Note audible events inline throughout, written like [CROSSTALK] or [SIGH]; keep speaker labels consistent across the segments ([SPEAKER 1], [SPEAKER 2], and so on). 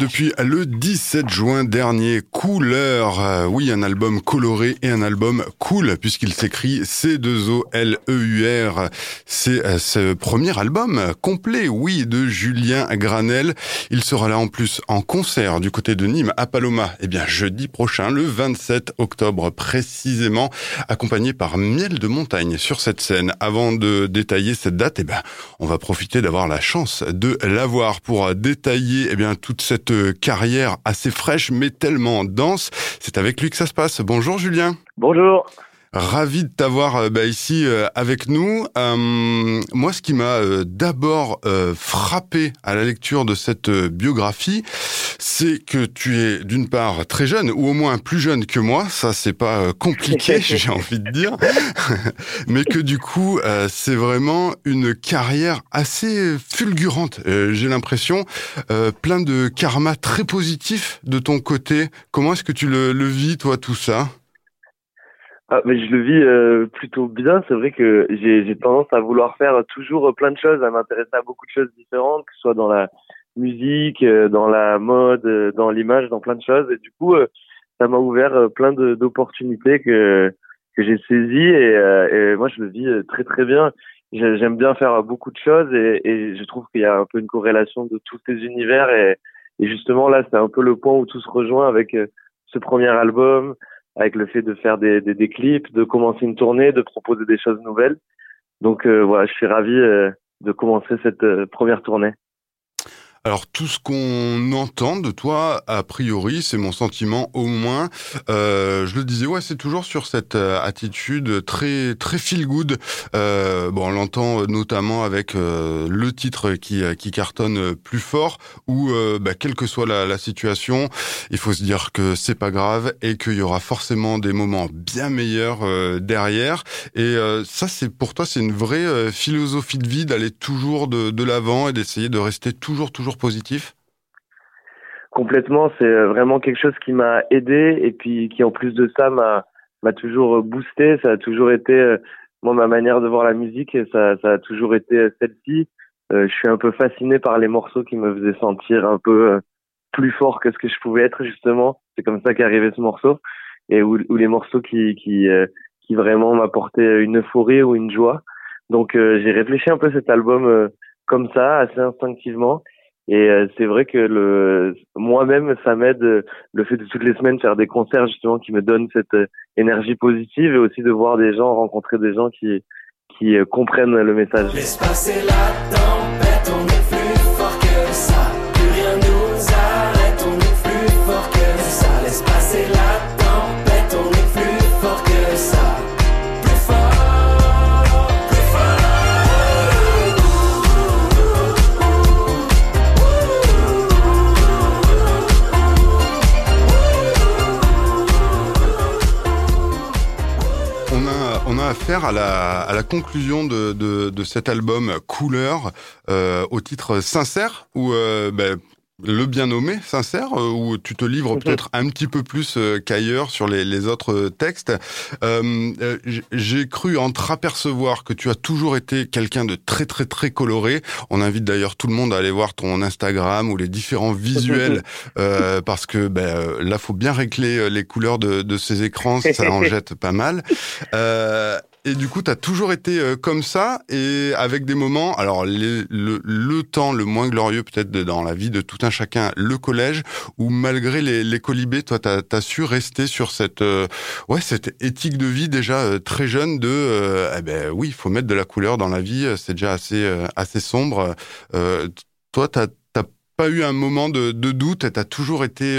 [SPEAKER 1] depuis le 17 juin dernier. Couleur, euh, oui, un album coloré et un album cool, puisqu'il s'écrit C2O-L-E-U-R. C'est euh, ce premier album complet, oui, de Julien Granel. Il sera là en plus en concert du côté de Nîmes à Paloma, eh bien, jeudi prochain, le 27 octobre précisément, accompagné par Miel de Montagne sur cette scène. Avant de détailler cette date, eh ben, on va profiter d'avoir la chance de l'avoir pour détailler, eh bien, toute cette carrière assez fraîche mais tellement dense. C'est avec lui que ça se passe. Bonjour Julien.
[SPEAKER 2] Bonjour.
[SPEAKER 1] Ravi de t'avoir euh, bah, ici euh, avec nous. Euh, moi, ce qui m'a d'abord frappé à la lecture de cette biographie, c'est que tu es d'une part très jeune, ou au moins plus jeune que moi. Ça, c'est pas compliqué, [LAUGHS] j'ai envie de dire, [LAUGHS] mais que du coup, c'est vraiment une carrière assez fulgurante. j'ai l'impression, plein de karma très positif de ton côté. Comment est-ce que tu le, le vis, toi, tout ça?
[SPEAKER 2] Ah, mais je le vis euh, plutôt bien. C'est vrai que j'ai tendance à vouloir faire toujours plein de choses, à m'intéresser à beaucoup de choses différentes, que ce soit dans la musique, euh, dans la mode, euh, dans l'image, dans plein de choses. Et du coup, ça m'a ouvert plein d'opportunités que que j'ai saisies. Et, et, moi, je le vis très très bien. J'aime bien faire beaucoup de choses et, et je trouve qu'il y a un peu une corrélation de tous ces univers. Et, et justement, là, c'est un peu le point où tout se rejoint avec ce premier album, avec le fait de faire des, des, des, clips, de commencer une tournée, de proposer des choses nouvelles. Donc euh, voilà, je suis ravi euh, de commencer cette euh, première tournée.
[SPEAKER 1] Alors tout ce qu'on entend de toi, a priori, c'est mon sentiment au moins. Euh, je le disais, ouais, c'est toujours sur cette euh, attitude très très feel good. Euh, bon, on l'entend notamment avec euh, le titre qui qui cartonne plus fort, où bah, quelle que soit la, la, situation, il faut se dire que c'est pas grave et qu'il y aura forcément des moments bien meilleurs derrière. Et ça, c'est pour toi, c'est une vraie philosophie de vie d'aller toujours de, de l'avant et d'essayer de rester toujours toujours positif?
[SPEAKER 2] Complètement, c'est euh, vraiment quelque chose qui m'a aidé et puis qui en plus de ça m'a toujours boosté. Ça a toujours été euh, moi ma manière de voir la musique et ça a toujours été euh, celle-ci. je suis un peu fasciné par les morceaux qui me faisaient sentir un peu plus fort que ce que je pouvais être justement. C'est comme ça qu'est arrivé ce morceau et où, les morceaux qui qui qui vraiment m'apportaient une euphorie ou une joie. Donc j'ai réfléchi un peu cet album comme ça, assez instinctivement. Et euh, c'est vrai que le moi-même, ça m'aide euh, le fait de toutes les semaines faire des concerts justement qui me donnent cette euh, énergie positive et aussi de voir des gens, rencontrer des gens qui qui comprennent le message.
[SPEAKER 1] Faire à la, à la conclusion de, de, de cet album Couleur euh, au titre Sincère où euh, ben, le bien nommé, sincère, euh, où tu te livres mhm. peut-être un petit peu plus qu'ailleurs sur les, les, autres textes. Euh, J'ai cru entreapercevoir que tu as toujours été quelqu'un de très très très coloré. On invite d'ailleurs tout le monde à aller voir ton Instagram ou les différents visuels, [LAUGHS] euh, parce que ben, là, faut bien régler les couleurs de, de ces écrans, ça en [LAUGHS] jette pas mal. Euh, et du coup, tu as toujours été euh, comme ça, et avec des moments, alors le, temps le moins glorieux peut-être dans la vie de tout un chacun, le collège, où malgré les, colibés, toi, tu as, su rester sur cette, euh, ouais, cette éthique de vie déjà euh, très jeune de, eh ben oui, il faut mettre de la couleur dans la vie, c'est déjà assez, assez sombre. toi, tu pas eu un moment de, doute, tu as toujours été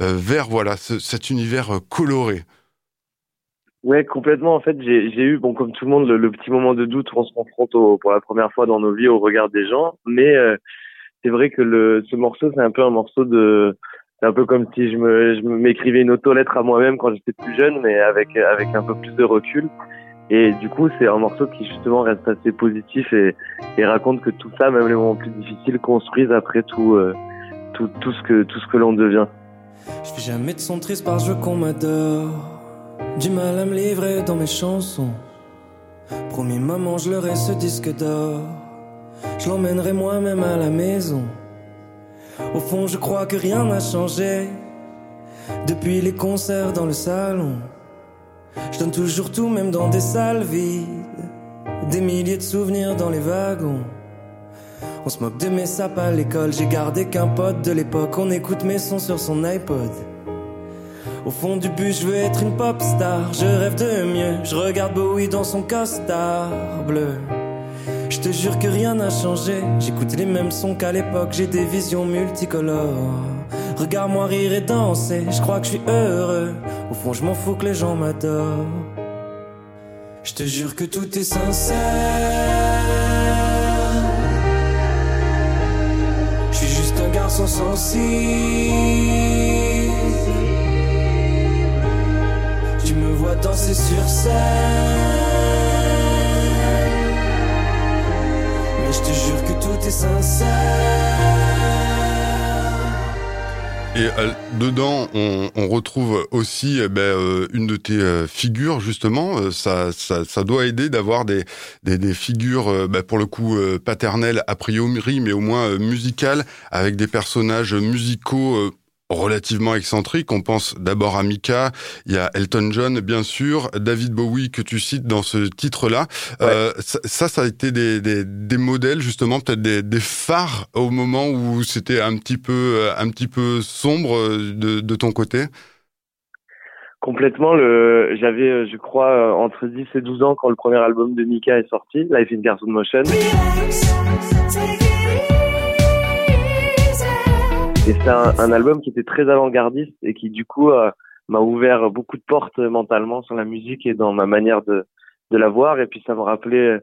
[SPEAKER 1] vers voilà, cet univers coloré.
[SPEAKER 2] Ouais, complètement. En fait, j'ai eu, bon, comme tout le monde, le, petit moment de doute où on se confronte pour la première fois dans nos vies au regard des gens. Mais euh, c'est vrai que le, ce morceau, c'est un peu un morceau de, c'est un peu comme si je me, je m'écrivais une auto-lettre à moi-même quand j'étais plus jeune, mais avec avec un peu plus de recul. Et du coup, c'est un morceau qui justement reste assez positif et, et raconte que tout ça, même les moments plus difficiles, construisent après tout, euh, tout, tout ce que tout ce que l'on devient.
[SPEAKER 3] Je fais jamais de son triste parce qu'on m'adore. Du mal à me livrer dans mes chansons. Promis maman, je leur ai ce disque d'or. Je l'emmènerai moi-même à la maison. Au fond, je crois que rien n'a changé. Depuis les concerts dans le salon, je donne toujours tout, même dans des salles vides. Des milliers de souvenirs dans les wagons. On se moque de mes sapes à l'école, j'ai gardé qu'un pote de l'époque. On écoute mes sons sur son iPod. Au fond du bus, je veux être une pop star. Je rêve de mieux, je regarde Bowie dans son costard bleu. Je te jure que rien n'a changé. J'écoute les mêmes sons qu'à l'époque, j'ai des visions multicolores. Regarde-moi rire et danser, je crois que je suis heureux. Au fond, je m'en fous que les gens m'adorent. Je te jure que tout est sincère. Je suis juste un garçon sensible. Danser sur scène. Mais je te jure que tout est sincère.
[SPEAKER 1] Et euh, dedans, on, retrouve aussi eh ben, euh, une de tes euh, figures, justement. Ça, ça, doit aider d'avoir des, des, figures, ben, pour le coup, paternelles a priori, mais au moins musicales, avec des personnages musicaux relativement excentrique. On pense d'abord à Mika, il y a Elton John, bien sûr, David Bowie que tu cites dans ce titre-là. Euh, ça, ça a été des, des, des modèles justement, peut-être des, des, phares au moment où c'était un petit peu, euh, un petit peu sombre euh, de, de ton côté?
[SPEAKER 2] Complètement. Le, j'avais, euh, je crois, entre 10 et 12 ans quand le premier album de Mika est sorti, Life in Cartoon Motion. Et c'est un, album qui était très avant-gardiste et qui du coup euh, m'a ouvert beaucoup de portes mentalement sur la musique et dans ma manière de, la voir. Et puis ça me rappelait euh,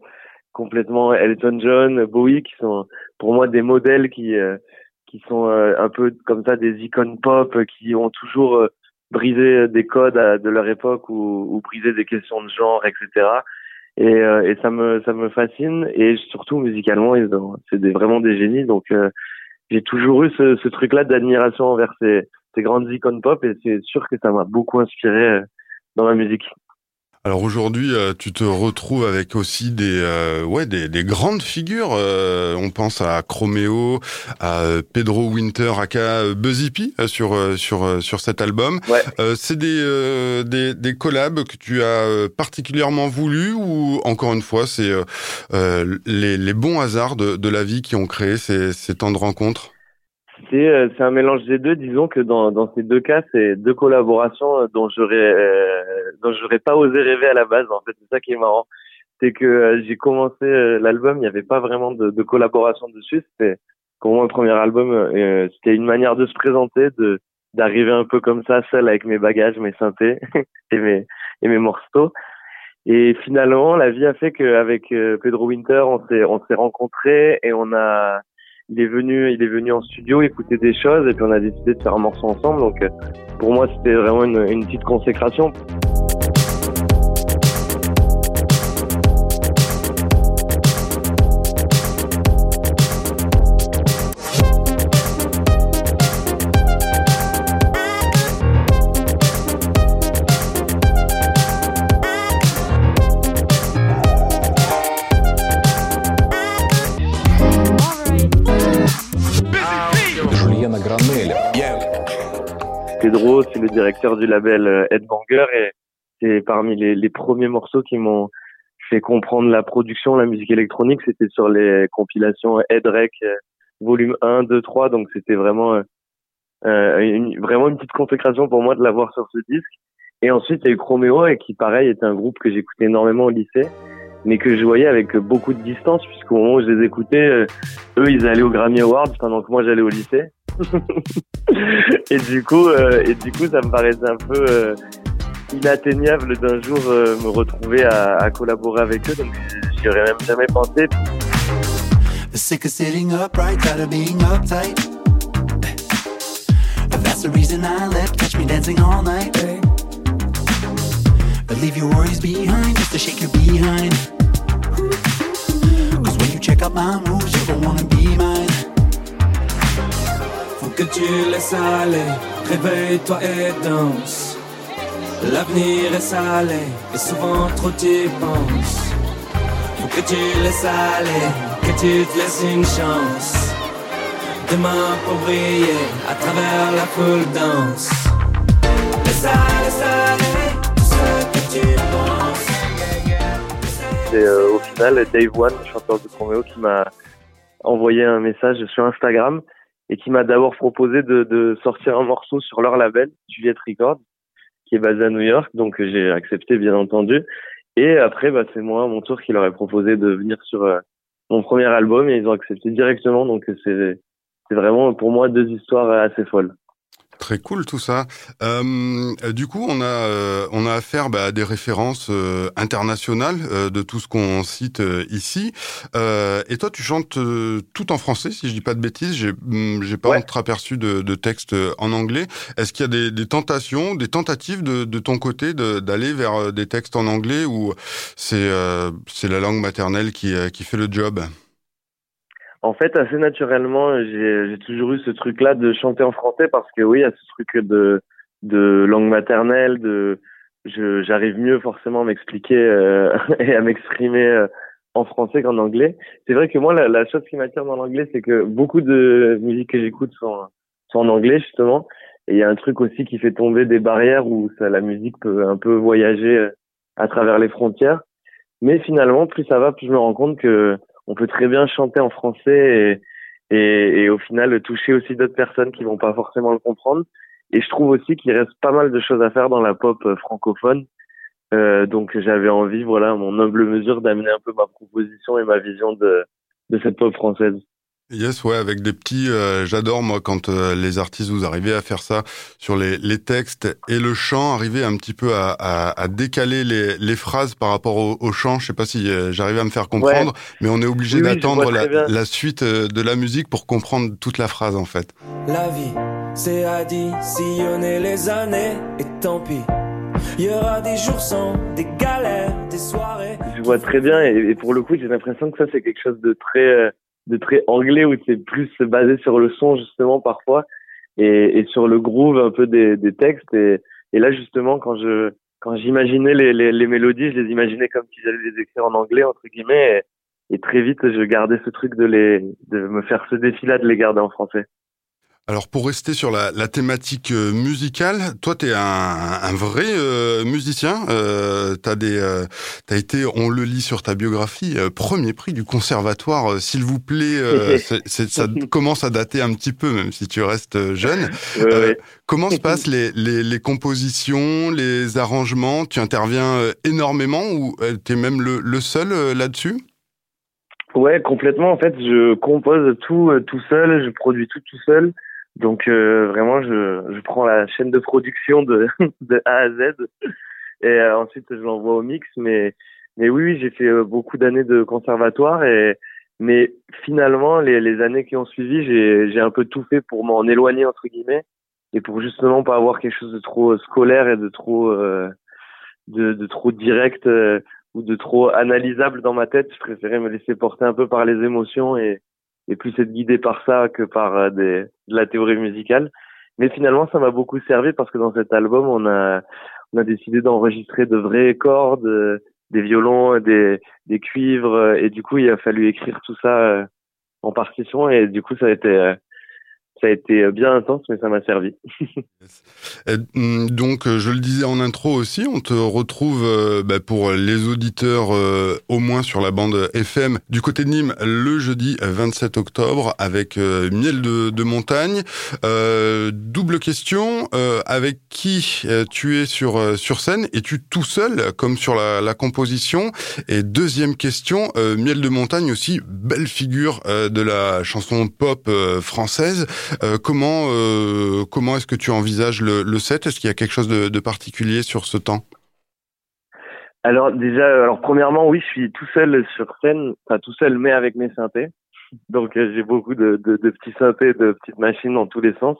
[SPEAKER 2] complètement Elton John, Bowie, qui sont pour moi des modèles qui euh, qui sont un peu comme ça des icônes pop qui ont toujours brisé des codes de leur époque ou, brisé des questions de genre, etc. Et, ça me ça me fascine et surtout musicalement, c'est des, vraiment des génies. Donc j'ai toujours eu ce, ce truc-là d'admiration envers ces, ces grandes icônes pop et c'est sûr que ça m'a beaucoup inspiré euh, dans ma musique.
[SPEAKER 1] Alors aujourd'hui, euh, tu te retrouves avec aussi des euh, ouais des, des, grandes figures. on pense à Chromeo, à Pedro Winter, aka Buzzy P sur sur sur cet album.
[SPEAKER 2] Ouais.
[SPEAKER 1] c'est des, des, des collabs que tu as particulièrement voulu ou encore une fois c'est les, les bons hasards de, de la vie qui ont créé ces, ces temps de rencontres?
[SPEAKER 2] C'est euh, c'est un mélange des deux. Disons que dans dans ces deux cas, c'est deux collaborations euh, dont j'aurais euh, dont j'aurais pas osé rêver à la base. En fait, c'est ça qui est marrant, c'est que j'ai commencé l'album, il n'y avait pas vraiment de, de collaboration dessus. C'était pour moi le premier album, c'était une manière de se présenter, de d'arriver un peu comme ça, seul avec mes bagages, mes synthés [LAUGHS] et mes et mes morceaux. Et finalement, la vie a fait qu'avec Pedro Winter, on s'est on s'est rencontrés et on a il est venu, il est venu en studio écouter des choses et puis on a décidé de faire un morceau ensemble. Donc euh, pour moi, c'était vraiment une, une petite consécration. Directeur du label euh, Headbanger et c'est parmi les, premiers morceaux qui m'ont fait comprendre la production, la musique électronique. C'était sur les compilations Headrec euh, volume 1, 2, 3. Donc c'était vraiment, euh, une, vraiment une petite consécration pour moi de l'avoir sur ce disque. Et ensuite, il y a eu Chromeo et qui, pareil, était un groupe que j'écoutais énormément au lycée, mais que je voyais avec beaucoup de distance, puisqu'au moment où je les écoutais, eux, ils allaient au Grammy Awards pendant que moi, j'allais au lycée. [LAUGHS] et du coup, euh, et du coup, ça me paraissait un peu euh, inatteignable d'un jour euh, me retrouver à, collaborer avec eux. Donc, j'y aurais même jamais pensé. But leave your worries behind just to shake your behind.
[SPEAKER 3] Tu laisses aller. Réveille-toi et danse. L'avenir est salé et souvent trop t'y penses. Faut que tu laisses aller, que tu te laisses une chance. demain pour briller à travers la foule danse. Laisse aller, tout ce que tu penses.
[SPEAKER 2] C'est euh, au final Dave One, chanteur de Chromeo, qui m'a envoyé un message sur Instagram et qui m'a d'abord proposé de, de, sortir un morceau sur leur label, Juliette Records, qui est basé à New York. Donc j'ai accepté bien entendu. Et après, bah, c'est moi, mon tour, qui leur ai proposé de venir sur euh, mon premier album et ils ont accepté directement. Donc c'est vraiment pour moi deux histoires assez folles.
[SPEAKER 1] Très cool tout ça. Euh, du coup, on a euh, on a affaire bah, à des références euh, internationales euh, de tout ce qu'on cite ici. et toi, tu chantes tout en français, si je dis pas de bêtises. J'ai mm, j'ai pas ouais. aperçu de, de texte en anglais. Est-ce qu'il y a des, des, tentations, des tentatives de, de ton côté d'aller vers des textes en anglais ou c'est c'est la langue maternelle qui qui fait le job?
[SPEAKER 2] En fait, assez naturellement, j'ai toujours eu ce truc-là de chanter en français parce que oui, il y a ce truc de, de langue maternelle, de j'arrive mieux forcément à m'expliquer euh, [LAUGHS] et à m'exprimer euh, en français qu'en anglais. C'est vrai que moi, la, la chose qui m'attire dans l'anglais, c'est que beaucoup de musiques que j'écoute sont, sont en anglais justement. Et il y a un truc aussi qui fait tomber des barrières où ça, la musique peut un peu voyager euh, à travers les frontières. Mais finalement, plus ça va, plus je me rends compte que on peut très bien chanter en français et, au final toucher aussi d'autres personnes qui vont pas forcément le comprendre. Et je trouve aussi qu'il reste pas mal de choses à faire dans la pop euh, francophone. Euh, donc j'avais envie, voilà, à mon humble mesure, d'amener un peu ma proposition et ma vision de, de cette pop française.
[SPEAKER 1] Yes, ouais, avec des petits. Euh, J'adore moi quand euh, les artistes vous arrivez à faire ça sur les, les textes et le chant, arriver un petit peu à, à, à décaler les, les, phrases par rapport au, au chant. Je sais pas si euh, j'arrive à me faire comprendre, ouais. mais on est obligé oui, d'attendre la, la, suite euh, de la musique pour comprendre toute la phrase en fait.
[SPEAKER 3] La vie, c'est additionner les années et tant pis. Il y aura des jours sans, des galères, des soirées.
[SPEAKER 2] Je vois très bien et, et pour le coup, j'ai l'impression que ça c'est quelque chose de très de très anglais où c'est plus basé sur le son justement parfois et, et sur le groove un peu des, des textes. Et, et, là justement quand je quand j'imaginais les, les, les, mélodies je les imaginais comme si j'allais les écrire en anglais entre guillemets et, et, très vite je gardais ce truc de les de me faire ce défi là de les garder en français
[SPEAKER 1] alors pour rester sur la, la thématique euh, musicale, toi tu es un, un, vrai euh, musicien. Euh, t'as des, euh, as été, on le lit sur ta biographie, euh, premier prix du conservatoire. Euh, s'il vous plaît, [LAUGHS] c ça commence à dater un petit peu, même si tu restes jeune. [LAUGHS] Comment se [LAUGHS] passent les, les, les, compositions, les arrangements? Tu interviens énormément ou tu es même le, le seul là-dessus?
[SPEAKER 2] Ouais, complètement. En fait, je compose tout tout seul, je produis tout tout seul. Donc euh, vraiment, je, je prends la chaîne de production de, [LAUGHS] de A à Z et euh, ensuite je l'envoie au mix. Mais mais oui, j'ai fait euh, beaucoup d'années de conservatoire et mais finalement les, les années qui ont suivi, j'ai j'ai un peu tout fait pour m'en éloigner entre guillemets et pour justement pas avoir quelque chose de trop scolaire et de trop euh, de, de trop direct euh, ou de trop analysable dans ma tête. Je préférais me laisser porter un peu par les émotions et et plus être guidé par ça que par euh, des, de la théorie musicale. Mais finalement, ça m'a beaucoup servi parce que dans cet album, on a, on a décidé d'enregistrer de vraies cordes, euh, des violons, des, des cuivres, et du coup, il a fallu écrire tout ça euh, en partition, et du coup, ça a été ça a été euh, bien intense, mais ça m'a servi.
[SPEAKER 1] Mm, donc, euh, je le disais en intro aussi, on te retrouve euh, bah, pour les auditeurs au moins sur la bande FM du côté de Nîmes le jeudi 27 octobre avec Miel de, montagne. double question, avec qui tu es sur sur scène? Es-tu tout seul comme sur la composition? Et deuxième question, Miel de montagne aussi, belle figure de la chanson pop française. Euh, comment euh, comment est-ce que tu envisages le, set? Est-ce qu'il y a quelque chose de, particulier sur ce temps?
[SPEAKER 2] Alors déjà, alors premièrement, oui, je suis tout seul sur scène, pas tout seul, mais avec mes synthés. Donc euh, j'ai beaucoup de, petits synthés, de petites machines dans tous les sens,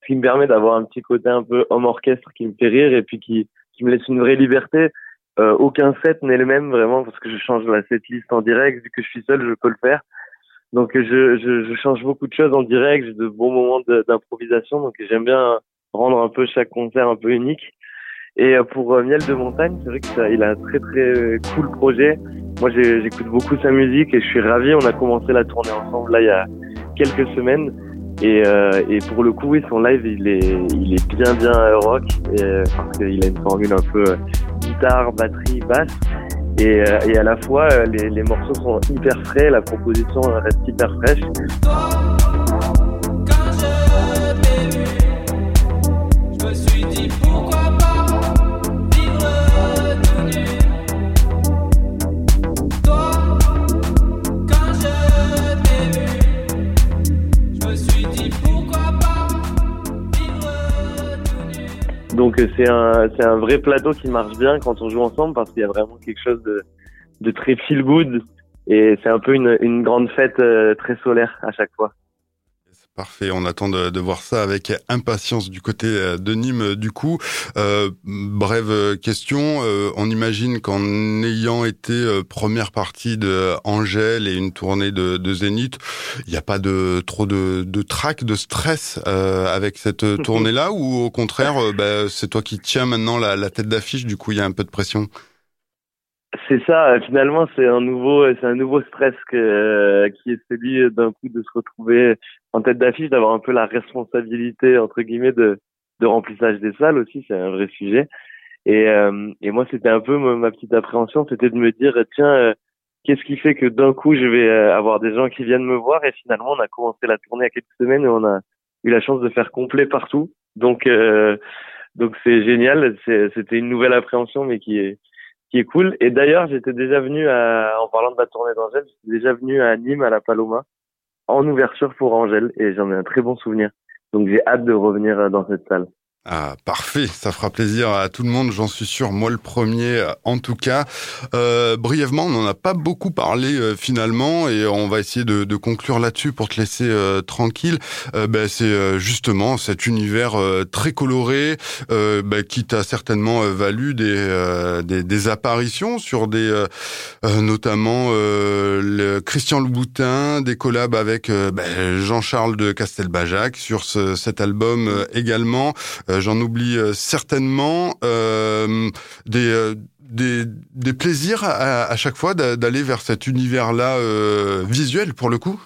[SPEAKER 2] ce qui me permet d'avoir un petit côté un peu homme orchestre qui me fait rire et puis qui, me laisse une vraie liberté. Aucun set n'est le même vraiment parce que je change la setlist en direct. Vu que je suis seul, je peux le faire. Donc je, je, je, change beaucoup de choses en direct, j'ai de bons moments d'improvisation, donc j'aime bien rendre un peu chaque concert un peu unique. Et euh, pour euh, Miel de Montagne, c'est vrai qu'il a un très très cool projet. Moi j'écoute beaucoup sa musique et je suis ravi. On a commencé la tournée ensemble là il y a quelques semaines Et, euh, et pour le coup, oui, son live, il est, il est bien, bien rock, et, parce qu'il a une formule un peu guitare, batterie, basse. Et, et à la fois, les, les morceaux sont hyper frais, la proposition reste hyper fraîche. Donc c'est un c'est un vrai plateau qui marche bien quand on joue ensemble parce qu'il y a vraiment quelque chose de de très feel good et c'est un peu une une grande fête euh, très solaire à chaque fois.
[SPEAKER 1] Parfait, on attend de, de, voir ça avec impatience du côté euh, de Nîmes. Du coup, euh, brève question, euh, on imagine qu'en ayant été euh, première partie de Angèle et une tournée de, de Zénith, il n'y a pas de trop de, de trac, de stress euh, avec cette [LAUGHS] tournée-là, ou au contraire, bah, c'est toi qui tiens maintenant la, la tête d'affiche, du coup il y a un peu de pression?
[SPEAKER 2] C'est ça. Finalement, c'est un nouveau, c'est un nouveau stress que, qui est celui d'un coup de se retrouver en tête d'affiche, d'avoir un peu la responsabilité entre guillemets de, de remplissage des salles aussi. C'est un vrai sujet. Et, euh, et moi, c'était un peu ma, petite appréhension, c'était de me dire tiens, euh, qu'est-ce qui fait que d'un coup je vais euh, avoir des gens qui viennent me voir et finalement on a commencé la tournée a quelques semaines et on a eu la chance de faire complet partout. Donc donc c'est génial. C'était une nouvelle appréhension, mais qui est qui est cool. Et d'ailleurs, j'étais déjà venu à, en parlant de la tournée d'Angèle, j'étais déjà venu à Nîmes à la Paloma en ouverture pour Angèle et j'en ai un très bon souvenir. Donc j'ai hâte de revenir dans cette salle.
[SPEAKER 1] Ah, parfait, ça fera plaisir à tout le monde, j'en suis sûr, moi le premier euh, en tout cas. Euh, brièvement, on n'en a pas beaucoup parlé euh, finalement et on va essayer de, de conclure là-dessus pour te laisser euh, tranquille. Ben, c'est justement cet univers très coloré ben, qui t'a certainement valu des, des, des, apparitions sur des, notamment le Christian Louboutin, des collabs avec ben, Jean-Charles de Castelbajac sur ce, cet album également. Euh, j'en oublie euh, certainement euh, des, des, plaisirs à, chaque fois d'aller vers cet univers-là visuel pour le coup?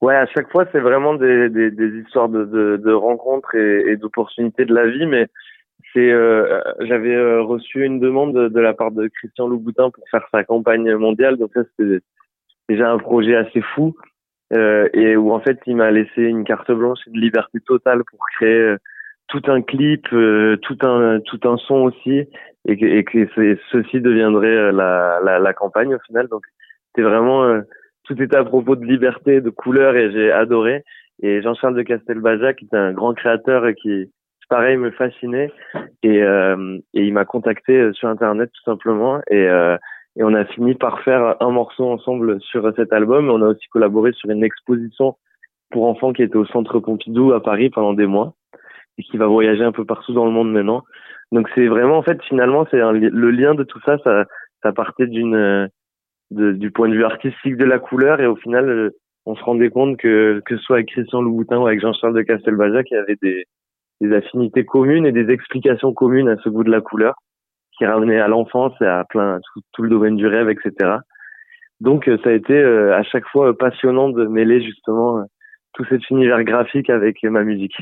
[SPEAKER 2] Ouais, à chaque fois, c'est vraiment des, des, histoires de, de, rencontres et, d'opportunités de la vie. Mais c'est, j'avais reçu une demande de, la part de Christian Louboutin pour faire sa campagne mondiale. Donc ça, c'était déjà un projet assez fou et où en fait, il m'a laissé une carte blanche et de liberté totale pour créer tout un clip, euh, tout un tout un son aussi, et que, et que ceci deviendrait euh, la, la, la, campagne au final. Donc c'était vraiment euh, tout était à propos de liberté, de couleur, et j'ai adoré. Et Jean-Charles de Castelbajac, qui est un grand créateur et qui pareil me fascinait, et, et il m'a contacté sur internet tout simplement, et et on a fini par faire un morceau ensemble sur cet album. On a aussi collaboré sur une exposition pour enfants qui était au Centre Pompidou à Paris pendant des mois et qui va voyager un peu partout dans le monde maintenant. Donc c'est vraiment en fait finalement c'est le lien de tout ça, ça, ça partait d'une du point de vue artistique de la couleur et au final euh, on se rendait compte que que ce soit avec Christian Louboutin ou avec Jean-Charles de Castelbajac, il y avait des, des affinités communes et des explications communes à ce goût de la couleur qui ramenait à l'enfance et à plein tout, tout, le domaine du rêve, etc. Donc euh, ça a été euh, à chaque fois passionnant de mêler justement tout cet univers graphique avec ma musique.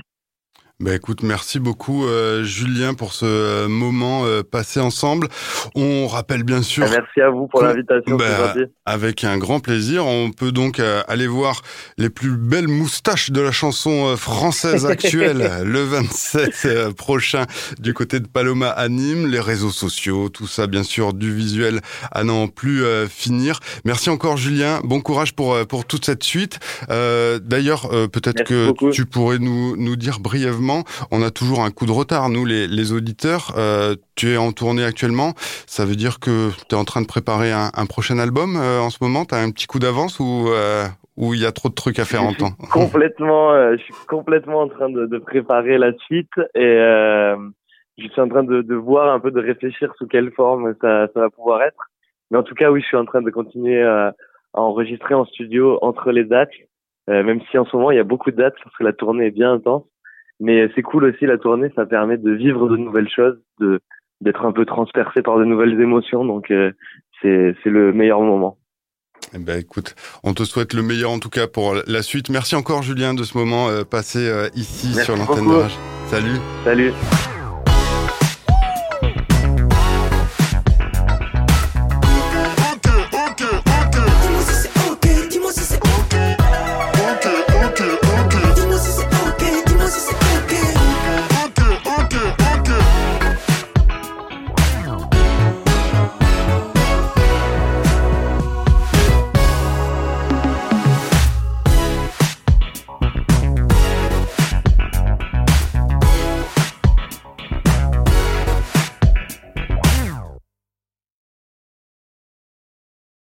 [SPEAKER 1] Bah écoute, merci beaucoup euh, Julien pour ce euh, moment euh, passé ensemble. On rappelle bien sûr.
[SPEAKER 2] Ah, merci à vous pour l'invitation. Bah,
[SPEAKER 1] avec un grand plaisir. On peut donc aller voir les plus belles moustaches de la chanson française actuelle [LAUGHS] le 27 prochain du côté de Paloma à Nîmes, les réseaux sociaux, tout ça bien sûr du visuel à n'en plus finir. Merci encore Julien. Bon courage pour pour toute cette suite. D'ailleurs, peut-être que tu pourrais nous nous dire brièvement on a toujours un coup de retard, nous, les, auditeurs. Euh, tu es en tournée actuellement. Ça veut dire que tu es en train de préparer un, prochain album euh, en ce moment? Tu as un petit coup d'avance ou euh, où il y a trop de trucs à faire en temps? [LAUGHS]
[SPEAKER 2] Complètement, je suis complètement en train de, préparer la suite et je suis en train de, voir un peu, de réfléchir sous quelle forme ça, va pouvoir être. Mais en tout cas, oui, je suis en train de continuer à, à enregistrer en studio entre les dates, même si en ce moment il y a beaucoup de dates parce que la tournée est bien intense. Mais c'est cool aussi la tournée, ça permet de vivre de nouvelles choses, de d'être un peu transpercé par de nouvelles émotions. Donc euh, c'est c'est le meilleur moment.
[SPEAKER 1] Eh ben, écoute, on te souhaite le meilleur en tout cas pour la suite. Merci encore Julien de ce moment passé ici sur l'antenne de Rage. Salut.
[SPEAKER 2] Salut.